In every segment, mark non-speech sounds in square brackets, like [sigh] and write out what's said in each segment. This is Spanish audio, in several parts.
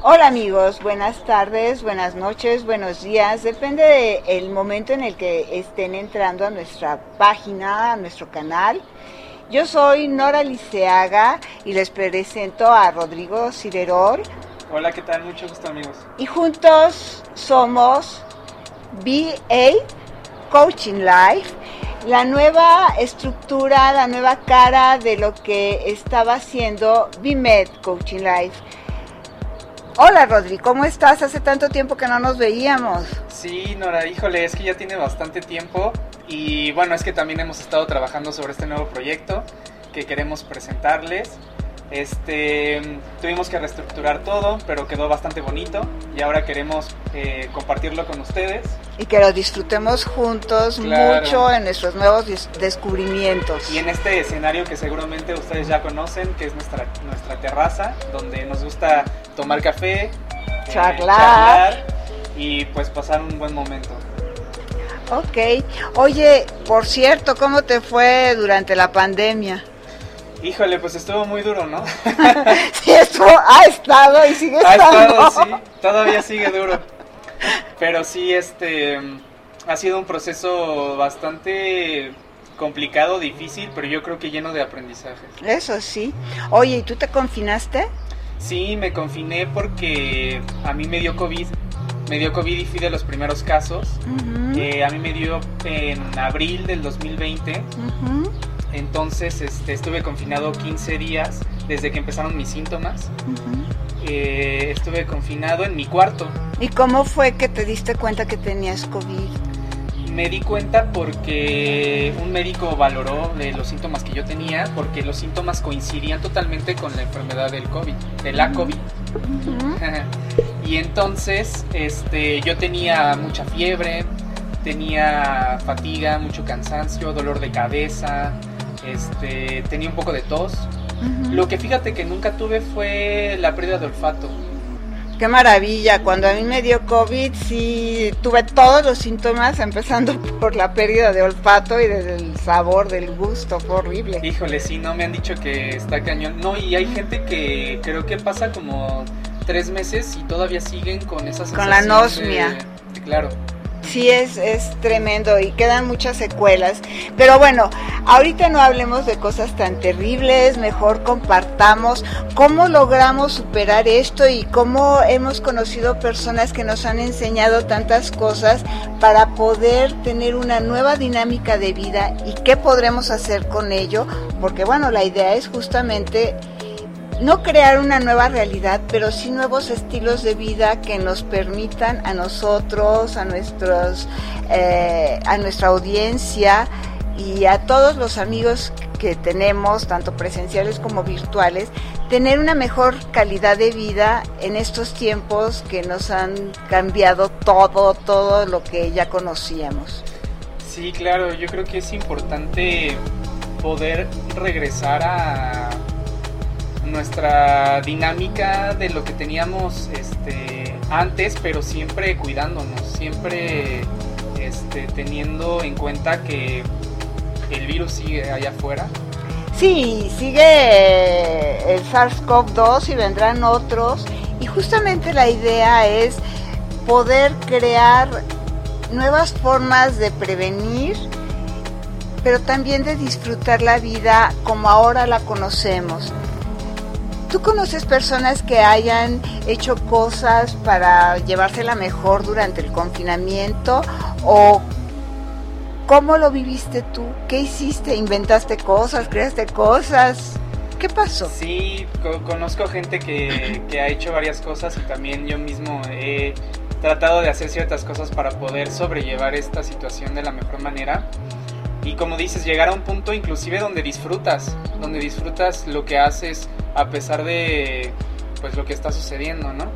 Hola amigos, buenas tardes, buenas noches, buenos días, depende del momento en el que estén entrando a nuestra página, a nuestro canal. Yo soy Nora Liceaga y les presento a Rodrigo Ciderol. Hola, ¿qué tal? Mucho gusto amigos. Y juntos somos BA Coaching Life, la nueva estructura, la nueva cara de lo que estaba haciendo BMED Coaching Life. Hola Rodri, ¿cómo estás? Hace tanto tiempo que no nos veíamos. Sí, Nora, híjole, es que ya tiene bastante tiempo y bueno, es que también hemos estado trabajando sobre este nuevo proyecto que queremos presentarles. Este, tuvimos que reestructurar todo, pero quedó bastante bonito y ahora queremos eh, compartirlo con ustedes. Y que lo disfrutemos juntos mucho en nuestros nuevos descubrimientos. Y en este escenario que seguramente ustedes ya conocen, que es nuestra, nuestra terraza, donde nos gusta tomar café, eh, charlar. y pues pasar un buen momento. Ok. Oye, por cierto, ¿cómo te fue durante la pandemia? Híjole, pues estuvo muy duro, ¿no? [laughs] sí, estuvo, ha estado y sigue [laughs] ha estado. sí, todavía sigue duro. Pero sí, este, ha sido un proceso bastante complicado, difícil, pero yo creo que lleno de aprendizajes. Eso sí. Oye, ¿y tú te confinaste? Sí, me confiné porque a mí me dio COVID. Me dio COVID y fui de los primeros casos. Eh, a mí me dio en abril del 2020. Entonces este, estuve confinado 15 días desde que empezaron mis síntomas. Eh, estuve confinado en mi cuarto. ¿Y cómo fue que te diste cuenta que tenías COVID? Me di cuenta porque un médico valoró los síntomas que yo tenía, porque los síntomas coincidían totalmente con la enfermedad del COVID, de la COVID. y entonces este, yo tenía mucha fiebre, tenía fatiga, mucho cansancio, dolor de cabeza, este, tenía un poco de tos. Lo que fíjate que nunca tuve fue la pérdida de olfato. Qué maravilla, cuando a mí me dio COVID sí tuve todos los síntomas, empezando [laughs] por la pérdida de olfato y del sabor, del gusto, fue horrible. Híjole, sí, no me han dicho que está cañón. No, y hay gente que creo que pasa como tres meses y todavía siguen con esas Con la anosmia. claro sí es, es tremendo y quedan muchas secuelas. Pero bueno, ahorita no hablemos de cosas tan terribles, mejor compartamos cómo logramos superar esto y cómo hemos conocido personas que nos han enseñado tantas cosas para poder tener una nueva dinámica de vida y qué podremos hacer con ello, porque bueno, la idea es justamente no crear una nueva realidad, pero sí nuevos estilos de vida que nos permitan a nosotros, a nuestros, eh, a nuestra audiencia y a todos los amigos que tenemos, tanto presenciales como virtuales, tener una mejor calidad de vida en estos tiempos que nos han cambiado todo, todo lo que ya conocíamos. Sí, claro, yo creo que es importante poder regresar a nuestra dinámica de lo que teníamos este, antes, pero siempre cuidándonos, siempre este, teniendo en cuenta que el virus sigue allá afuera. Sí, sigue el SARS-CoV-2 y vendrán otros. Y justamente la idea es poder crear nuevas formas de prevenir, pero también de disfrutar la vida como ahora la conocemos. ¿Tú conoces personas que hayan hecho cosas para llevársela mejor durante el confinamiento? ¿O cómo lo viviste tú? ¿Qué hiciste? ¿Inventaste cosas? ¿Creaste cosas? ¿Qué pasó? Sí, conozco gente que, que ha hecho varias cosas y también yo mismo he tratado de hacer ciertas cosas para poder sobrellevar esta situación de la mejor manera y como dices, llegar a un punto inclusive donde disfrutas, donde disfrutas lo que haces a pesar de pues lo que está sucediendo, ¿no?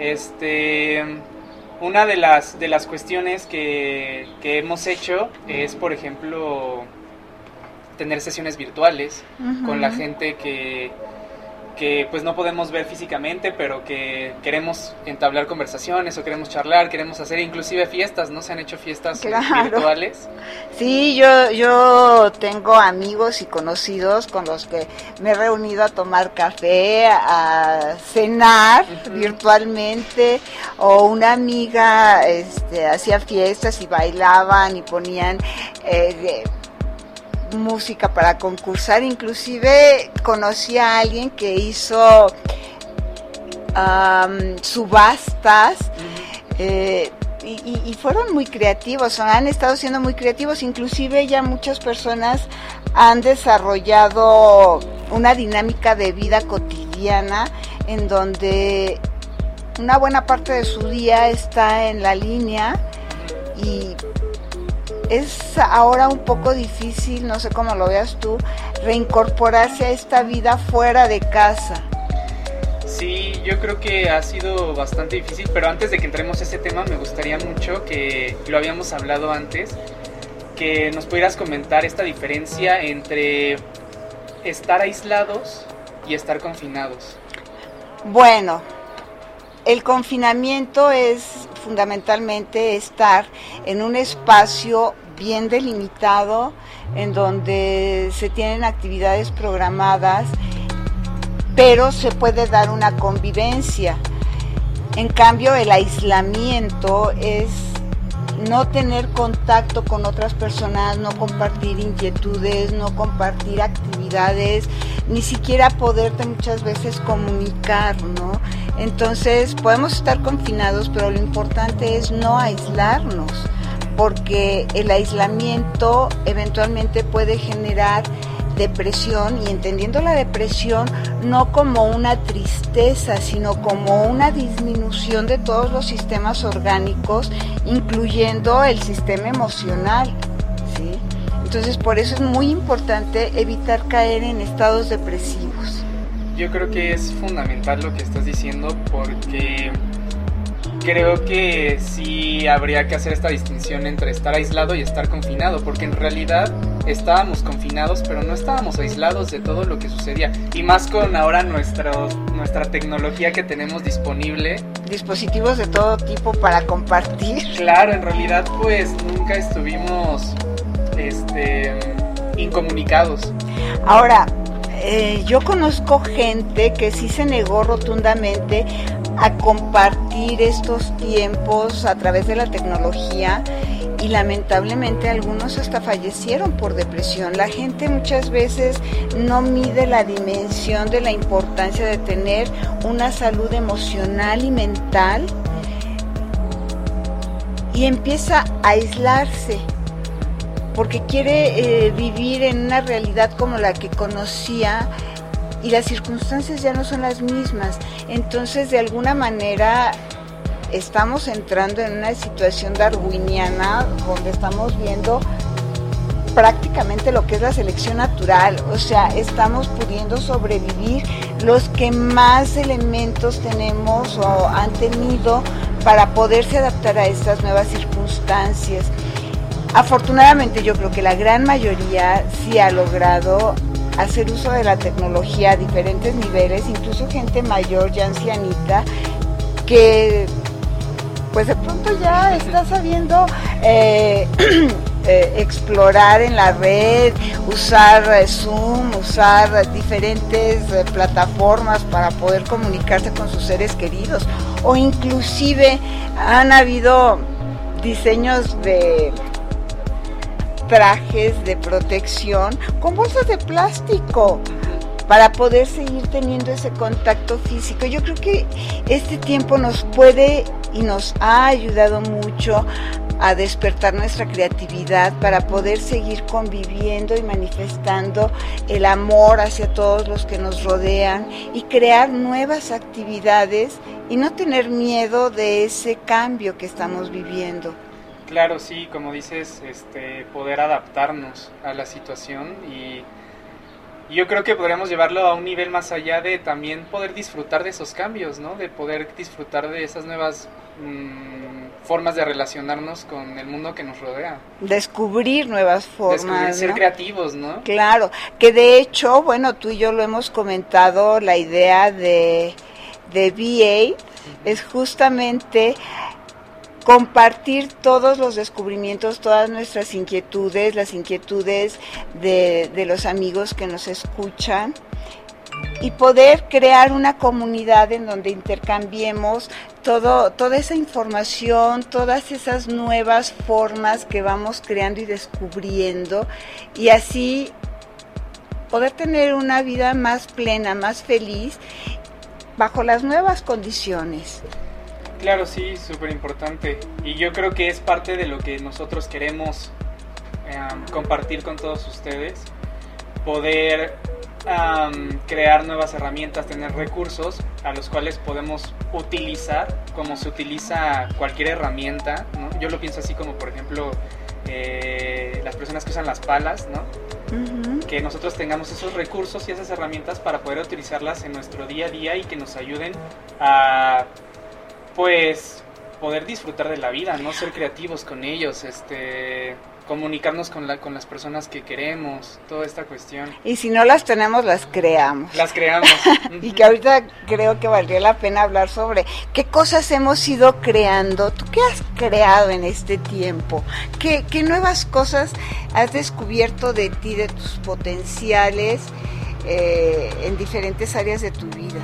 Este una de las de las cuestiones que, que hemos hecho es por ejemplo tener sesiones virtuales con la gente que que pues no podemos ver físicamente, pero que queremos entablar conversaciones o queremos charlar, queremos hacer inclusive fiestas, ¿no? Se han hecho fiestas eh, virtuales. Sí, yo, yo tengo amigos y conocidos con los que me he reunido a tomar café, a cenar virtualmente, o una amiga este, hacía fiestas y bailaban y ponían... Eh, música para concursar, inclusive conocí a alguien que hizo subastas eh, y, fueron muy creativos, han estado siendo muy creativos, inclusive ya muchas personas han desarrollado una dinámica de vida cotidiana en donde una buena parte de su día está en la línea y es ahora un poco difícil, no sé cómo lo veas tú, reincorporarse a esta vida fuera de casa. Sí, yo creo que ha sido bastante difícil, pero antes de que entremos a ese tema me gustaría mucho que lo habíamos hablado antes, que nos pudieras comentar esta diferencia entre estar aislados y estar confinados. Bueno, el confinamiento es fundamentalmente estar en un espacio bien delimitado, en donde se tienen actividades programadas, pero se puede dar una convivencia. En cambio, el aislamiento es no tener contacto con otras personas, no compartir inquietudes, no compartir actividades, ni siquiera poderte muchas veces comunicar, ¿no? Entonces podemos estar confinados, pero lo importante es no aislarnos, porque el aislamiento eventualmente puede generar depresión y entendiendo la depresión no como una tristeza, sino como una disminución de todos los sistemas orgánicos, incluyendo el sistema emocional. ¿sí? Entonces por eso es muy importante evitar caer en estados depresivos. Yo creo que es fundamental lo que estás diciendo porque creo que sí habría que hacer esta distinción entre estar aislado y estar confinado, porque en realidad estábamos confinados, pero no estábamos aislados de todo lo que sucedía. Y más con ahora nuestro, nuestra tecnología que tenemos disponible. Dispositivos de todo tipo para compartir. Claro, en realidad pues nunca estuvimos este, incomunicados. Ahora, eh, yo conozco gente que sí se negó rotundamente a compartir estos tiempos a través de la tecnología y lamentablemente algunos hasta fallecieron por depresión. La gente muchas veces no mide la dimensión de la importancia de tener una salud emocional y mental y empieza a aislarse porque quiere eh, vivir en una realidad como la que conocía y las circunstancias ya no son las mismas. Entonces, de alguna manera, estamos entrando en una situación darwiniana donde estamos viendo prácticamente lo que es la selección natural, o sea, estamos pudiendo sobrevivir los que más elementos tenemos o han tenido para poderse adaptar a estas nuevas circunstancias. Afortunadamente yo creo que la gran mayoría sí ha logrado hacer uso de la tecnología a diferentes niveles, incluso gente mayor, ya ancianita, que pues de pronto ya está sabiendo eh, [clears throat] eh, explorar en la red, usar eh, Zoom, usar diferentes plataformas para poder comunicarse con sus seres queridos. O inclusive han habido diseños de trajes de protección con bolsas de plástico para poder seguir teniendo ese contacto físico. Yo creo que este tiempo nos puede y nos ha ayudado mucho a despertar nuestra creatividad para poder seguir conviviendo y manifestando el amor hacia todos los que nos rodean y crear nuevas actividades y no tener miedo de ese cambio que estamos viviendo. Claro, sí, como dices, este, poder adaptarnos a la situación y, yo creo que podríamos llevarlo a un nivel más allá de también poder disfrutar de esos cambios, ¿no? De poder disfrutar de esas nuevas mm, formas de relacionarnos con el mundo que nos rodea. Descubrir nuevas formas. Descubrir, ser creativos, ¿no? Claro, que de hecho, bueno, tú y yo lo hemos comentado, la idea de, de VA es justamente compartir todos los descubrimientos, todas nuestras inquietudes, las inquietudes de, los amigos que nos escuchan y poder crear una comunidad en donde intercambiemos todo, toda esa información, todas esas nuevas formas que vamos creando y descubriendo y así poder tener una vida más plena, más feliz bajo las nuevas condiciones. Claro, sí, súper importante. Y yo creo que es parte de lo que nosotros queremos compartir con todos ustedes. Poder crear nuevas herramientas, tener recursos a los cuales podemos utilizar como se utiliza cualquier herramienta. Yo lo pienso así como por ejemplo eh, las personas que usan las palas, ¿no? que nosotros tengamos esos recursos y esas herramientas para poder utilizarlas en nuestro día a día y que nos ayuden a pues poder disfrutar de la vida, no ser creativos con ellos, este comunicarnos con, la, con las personas que queremos, toda esta cuestión. Y si no las tenemos, las creamos. Las creamos. [laughs] y que ahorita creo que valdría la pena hablar sobre qué cosas hemos ido creando. ¿Tú qué has creado en este tiempo? ¿Qué, qué nuevas cosas has descubierto de ti, de tus potenciales eh, en diferentes áreas de tu vida?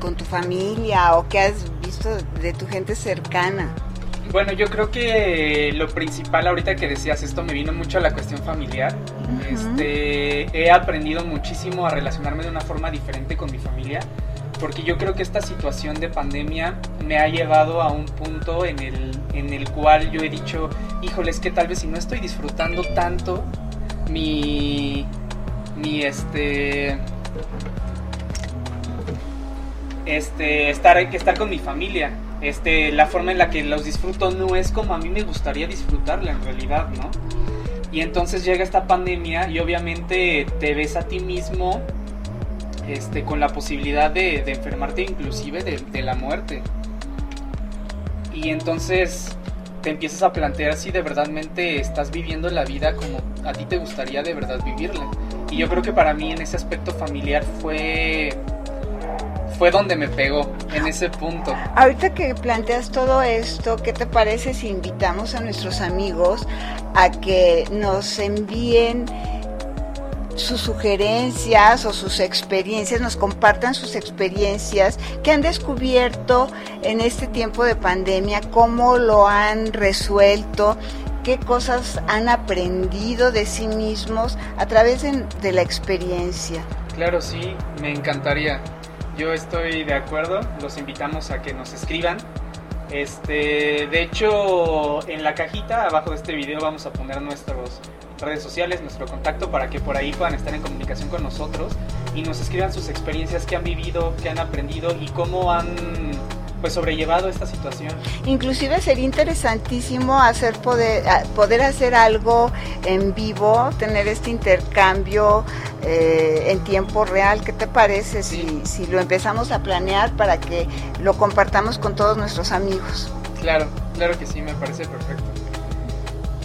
¿Con tu familia o qué has visto de tu gente cercana? Bueno, yo creo que lo principal ahorita que decías esto me vino mucho a la cuestión familiar. Este, he aprendido muchísimo a relacionarme de una forma diferente con mi familia, porque yo creo que esta situación de pandemia me ha llevado a un punto en el, en el cual yo he dicho, híjole, es que tal vez si no estoy disfrutando tanto mi, mi este, este, estar, estar con mi familia este, la forma en la que los disfruto no es como a mí me gustaría disfrutarla en realidad, ¿no? Y entonces llega esta pandemia y obviamente te ves a ti mismo este, con la posibilidad de, enfermarte inclusive de, la muerte. Y entonces te empiezas a plantear si de verdadmente estás viviendo la vida como a ti te gustaría de verdad vivirla. Y yo creo que para mí en ese aspecto familiar fue fue donde me pegó, en ese punto. Ahorita que planteas todo esto, ¿qué te parece si invitamos a nuestros amigos a que nos envíen sus sugerencias o sus experiencias, nos compartan sus experiencias que han descubierto en este tiempo de pandemia, cómo lo han resuelto, qué cosas han aprendido de sí mismos a través de, de la experiencia. Claro, sí, me encantaría. Yo estoy de acuerdo, los invitamos a que nos escriban. Este, de hecho, en la cajita abajo de este video vamos a poner nuestras redes sociales, nuestro contacto para que por ahí puedan estar en comunicación con nosotros y nos escriban sus experiencias que han vivido, que han aprendido y cómo han pues sobrellevado esta situación. Inclusive sería interesantísimo hacer poder, poder hacer algo en vivo, tener este intercambio eh, en tiempo real. ¿Qué te parece si, si lo empezamos a planear para que lo compartamos con todos nuestros amigos? Claro, claro que sí, me parece perfecto.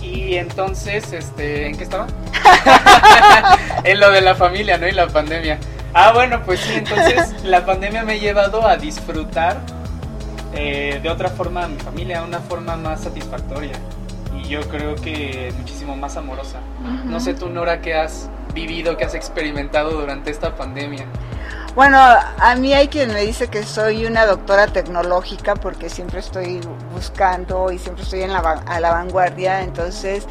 Y entonces, este, ¿en qué estaba? [laughs] en lo de la familia, ¿no? Y la pandemia. Ah, bueno, pues sí, entonces [laughs] la pandemia me ha llevado a disfrutar eh, de otra forma a mi familia, una forma más satisfactoria y yo creo que muchísimo más amorosa. No sé tú, Nora, qué has vivido, qué has experimentado durante esta pandemia. Bueno, a mí hay quien me dice que soy una doctora tecnológica porque siempre estoy buscando y siempre estoy en la, a la vanguardia, entonces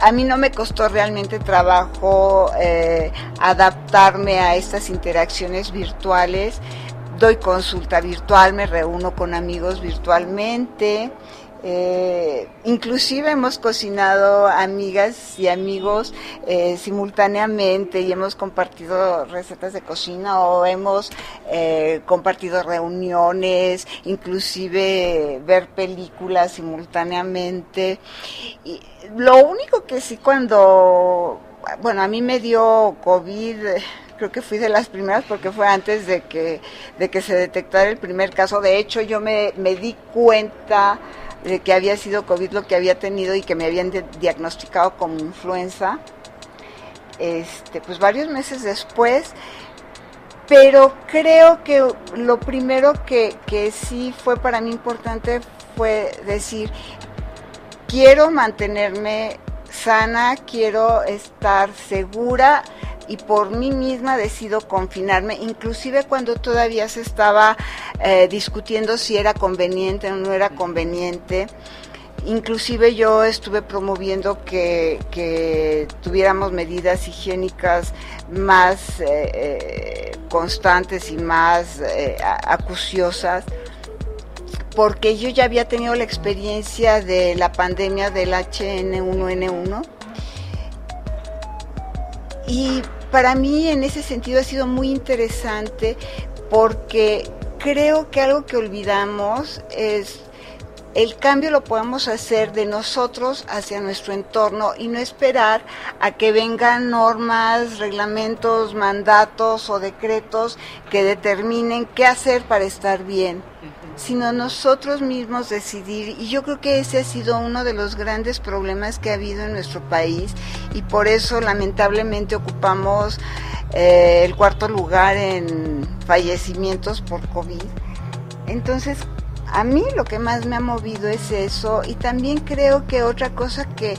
a mí no me costó realmente trabajo eh, adaptarme a estas interacciones virtuales doy consulta virtual, me reúno con amigos virtualmente. Eh, inclusive hemos cocinado amigas y amigos eh, simultáneamente y hemos compartido recetas de cocina o hemos eh, compartido reuniones, inclusive ver películas simultáneamente. Y lo único que sí cuando, bueno, a mí me dio COVID creo que fui de las primeras porque fue antes de que, de que se detectara el primer caso. De hecho, yo me, me di cuenta de que había sido COVID lo que había tenido y que me habían diagnosticado como influenza, este, pues varios meses después. Pero creo que lo primero que, que sí fue para mí importante fue decir, quiero mantenerme sana, quiero estar segura y por mí misma decido confinarme, inclusive cuando todavía se estaba eh, discutiendo si era conveniente o no era conveniente. Inclusive yo estuve promoviendo que, tuviéramos medidas higiénicas más eh, eh, constantes y más acuciosas, porque yo ya había tenido la experiencia de la pandemia del HN1N1 y para mí en ese sentido ha sido muy interesante porque creo que algo que olvidamos es el cambio lo podemos hacer de nosotros hacia nuestro entorno y no esperar a que vengan normas, reglamentos, mandatos o decretos que determinen qué hacer para estar bien sino nosotros mismos decidir. Y yo creo que ese ha sido uno de los grandes problemas que ha habido en nuestro país y por eso lamentablemente ocupamos eh, el cuarto lugar en fallecimientos por COVID. Entonces, a mí lo que más me ha movido es eso y también creo que otra cosa que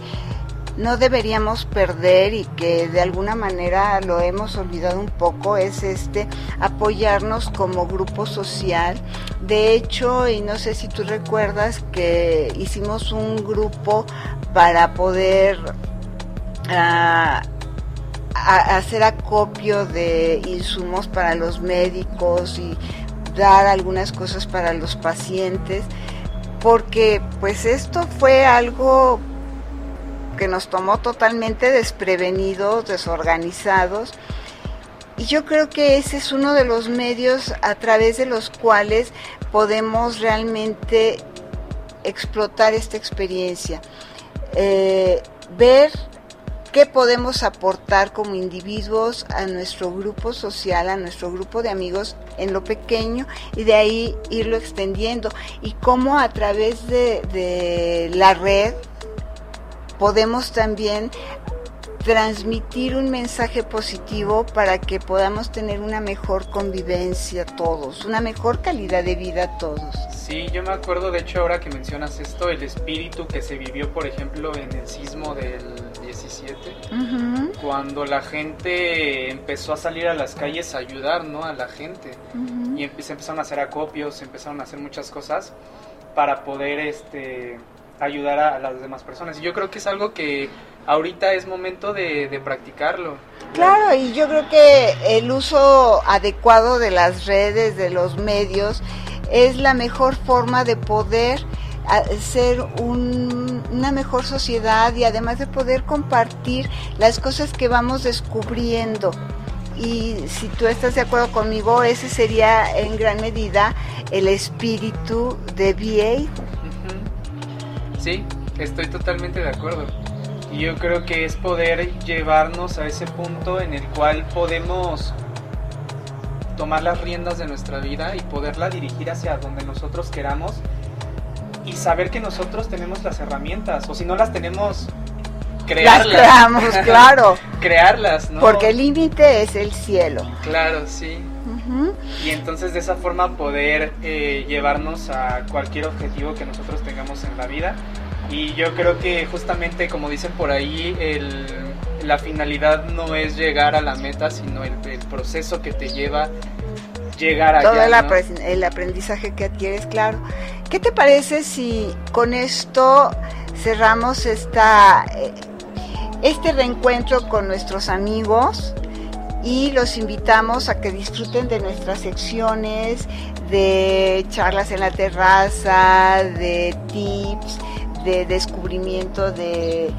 no deberíamos perder y que de alguna manera lo hemos olvidado un poco es este apoyarnos como grupo social. De hecho, y no sé si tú recuerdas que hicimos un grupo para poder ah, hacer acopio de insumos para los médicos y dar algunas cosas para los pacientes porque pues esto fue algo que nos tomó totalmente desprevenidos, desorganizados. Y yo creo que ese es uno de los medios a través de los cuales podemos realmente explotar esta experiencia. Eh, ver qué podemos aportar como individuos a nuestro grupo social, a nuestro grupo de amigos en lo pequeño y de ahí irlo extendiendo. Y cómo a través de la red podemos también transmitir un mensaje positivo para que podamos tener una mejor convivencia todos, una mejor calidad de vida todos. Sí, yo me acuerdo de hecho ahora que mencionas esto, el espíritu que se vivió por ejemplo en el sismo del 17, cuando la gente empezó a salir a las calles a ayudar ¿no? a la gente y se empezaron a hacer acopios, se empezaron a hacer muchas cosas para poder este ayudar a, las demás personas. Y yo creo que es algo que ahorita es momento de, practicarlo. Claro, y yo creo que el uso adecuado de las redes, de los medios, es la mejor forma de poder ser una mejor sociedad y además de poder compartir las cosas que vamos descubriendo. Y si tú estás de acuerdo conmigo, ese sería en gran medida el espíritu de VA Sí, estoy totalmente de acuerdo. Y yo creo que es poder llevarnos a ese punto en el cual podemos tomar las riendas de nuestra vida y poderla dirigir hacia donde nosotros queramos y saber que nosotros tenemos las herramientas o si no las tenemos crearlas. Las creamos, [laughs] claro. crearlas, ¿no? Porque el límite es el cielo. Claro, sí. Y entonces de esa forma poder eh, llevarnos a cualquier objetivo que nosotros tengamos en la vida. Y yo creo que justamente como dicen por ahí, el, la finalidad no es llegar a la meta, sino el, proceso que te lleva llegar allá. Todo el, aprendizaje que adquieres, claro. ¿Qué te parece si con esto cerramos esta, eh, este reencuentro con nuestros amigos? y los invitamos a que disfruten de nuestras secciones de charlas en la terraza, de tips, de descubrimiento de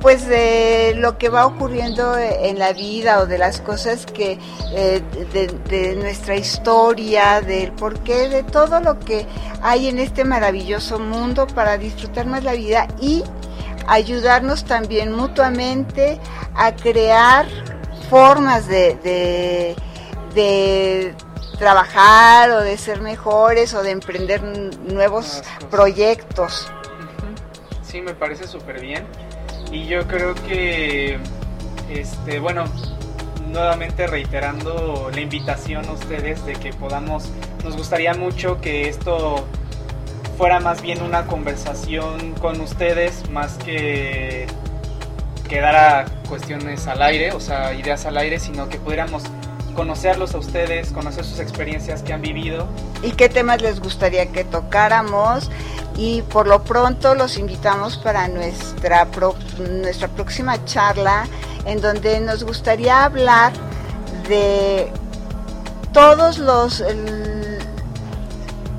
pues de lo que va ocurriendo en la vida o de las cosas que eh, de, de, nuestra historia, del porqué, de todo lo que hay en este maravilloso mundo para disfrutar más la vida y ayudarnos también mutuamente a crear formas de, de, trabajar o de ser mejores o de emprender nuevos proyectos. Sí, me parece súper bien. Y yo creo que, este, bueno, nuevamente reiterando la invitación a ustedes de que podamos, nos gustaría mucho que esto fuera más bien una conversación con ustedes, más que quedara cuestiones al aire, o sea, ideas al aire, sino que pudiéramos conocerlos a ustedes, conocer sus experiencias que han vivido. ¿Y qué temas les gustaría que tocáramos? Y por lo pronto los invitamos para nuestra, nuestra próxima charla en donde nos gustaría hablar de todos los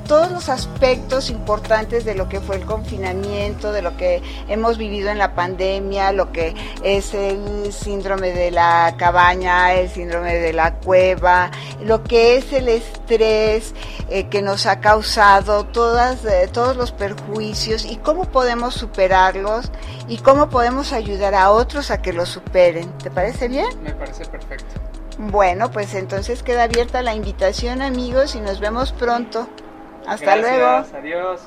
todos los aspectos importantes de lo que fue el confinamiento, de lo que hemos vivido en la pandemia, lo que es el síndrome de la cabaña, el síndrome de la cueva, lo que es el estrés eh, que nos ha causado, todas, eh, todos los perjuicios y cómo podemos superarlos y cómo podemos ayudar a otros a que los superen. ¿Te parece bien? Me parece perfecto. Bueno, pues entonces queda abierta la invitación amigos y nos vemos pronto. Hasta luego. Adiós.